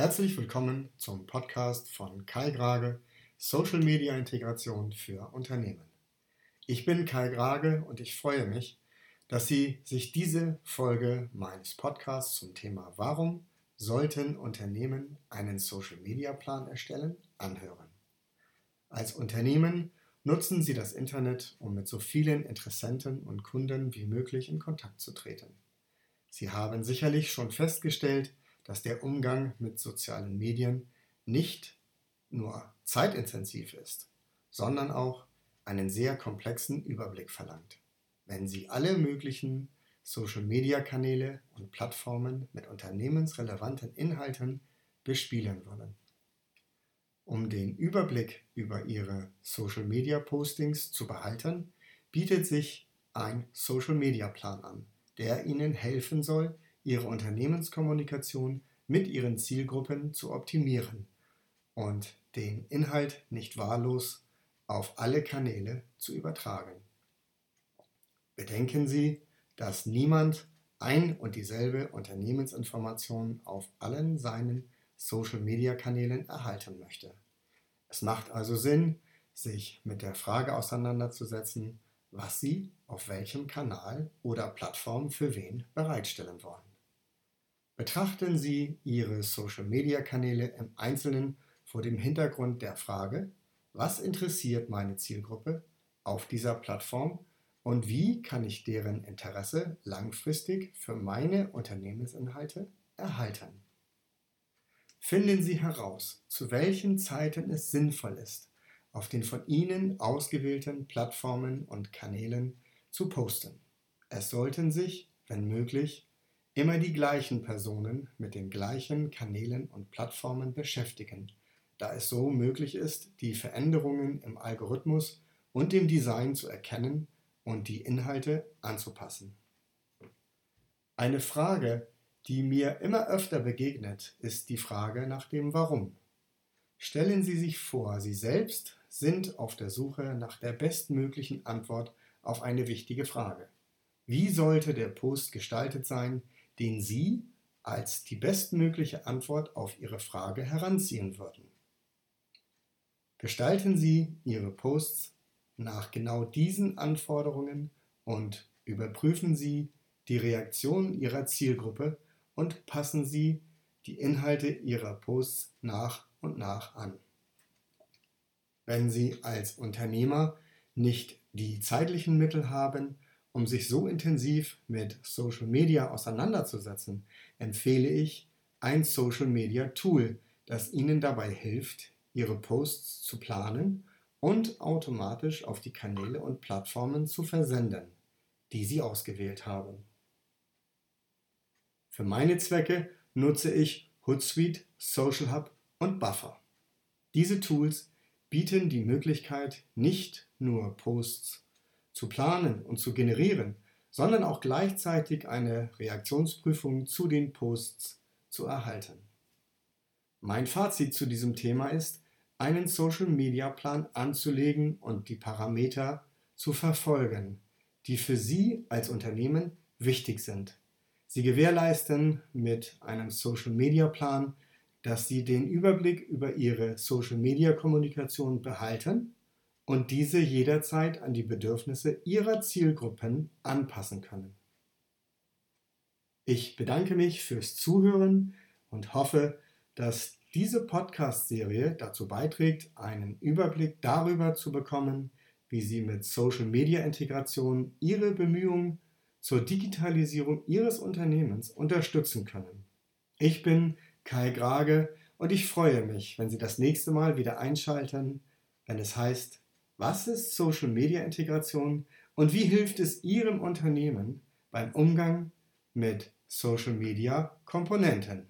Herzlich willkommen zum Podcast von Kai Grage, Social Media Integration für Unternehmen. Ich bin Kai Grage und ich freue mich, dass Sie sich diese Folge meines Podcasts zum Thema Warum sollten Unternehmen einen Social Media Plan erstellen anhören. Als Unternehmen nutzen Sie das Internet, um mit so vielen Interessenten und Kunden wie möglich in Kontakt zu treten. Sie haben sicherlich schon festgestellt, dass der Umgang mit sozialen Medien nicht nur zeitintensiv ist, sondern auch einen sehr komplexen Überblick verlangt. Wenn Sie alle möglichen Social-Media-Kanäle und Plattformen mit unternehmensrelevanten Inhalten bespielen wollen. Um den Überblick über Ihre Social-Media-Postings zu behalten, bietet sich ein Social-Media-Plan an, der Ihnen helfen soll, ihre Unternehmenskommunikation mit ihren Zielgruppen zu optimieren und den Inhalt nicht wahllos auf alle Kanäle zu übertragen. Bedenken Sie, dass niemand ein und dieselbe Unternehmensinformation auf allen seinen Social-Media-Kanälen erhalten möchte. Es macht also Sinn, sich mit der Frage auseinanderzusetzen, was Sie auf welchem Kanal oder Plattform für wen bereitstellen wollen. Betrachten Sie Ihre Social-Media-Kanäle im Einzelnen vor dem Hintergrund der Frage, was interessiert meine Zielgruppe auf dieser Plattform und wie kann ich deren Interesse langfristig für meine Unternehmensinhalte erhalten. Finden Sie heraus, zu welchen Zeiten es sinnvoll ist, auf den von Ihnen ausgewählten Plattformen und Kanälen zu posten. Es sollten sich, wenn möglich, immer die gleichen Personen mit den gleichen Kanälen und Plattformen beschäftigen, da es so möglich ist, die Veränderungen im Algorithmus und dem Design zu erkennen und die Inhalte anzupassen. Eine Frage, die mir immer öfter begegnet, ist die Frage nach dem Warum. Stellen Sie sich vor, Sie selbst sind auf der Suche nach der bestmöglichen Antwort auf eine wichtige Frage. Wie sollte der Post gestaltet sein, den Sie als die bestmögliche Antwort auf Ihre Frage heranziehen würden. Gestalten Sie Ihre Posts nach genau diesen Anforderungen und überprüfen Sie die Reaktion Ihrer Zielgruppe und passen Sie die Inhalte Ihrer Posts nach und nach an. Wenn Sie als Unternehmer nicht die zeitlichen Mittel haben, um sich so intensiv mit Social Media auseinanderzusetzen, empfehle ich ein Social Media Tool, das Ihnen dabei hilft, Ihre Posts zu planen und automatisch auf die Kanäle und Plattformen zu versenden, die Sie ausgewählt haben. Für meine Zwecke nutze ich Hootsuite, Social Hub und Buffer. Diese Tools bieten die Möglichkeit, nicht nur Posts zu planen und zu generieren, sondern auch gleichzeitig eine Reaktionsprüfung zu den Posts zu erhalten. Mein Fazit zu diesem Thema ist, einen Social-Media-Plan anzulegen und die Parameter zu verfolgen, die für Sie als Unternehmen wichtig sind. Sie gewährleisten mit einem Social-Media-Plan, dass Sie den Überblick über Ihre Social-Media-Kommunikation behalten und diese jederzeit an die Bedürfnisse ihrer Zielgruppen anpassen können. Ich bedanke mich fürs Zuhören und hoffe, dass diese Podcast-Serie dazu beiträgt, einen Überblick darüber zu bekommen, wie Sie mit Social-Media-Integration Ihre Bemühungen zur Digitalisierung Ihres Unternehmens unterstützen können. Ich bin Kai Grage und ich freue mich, wenn Sie das nächste Mal wieder einschalten, wenn es heißt was ist Social Media Integration und wie hilft es Ihrem Unternehmen beim Umgang mit Social Media Komponenten?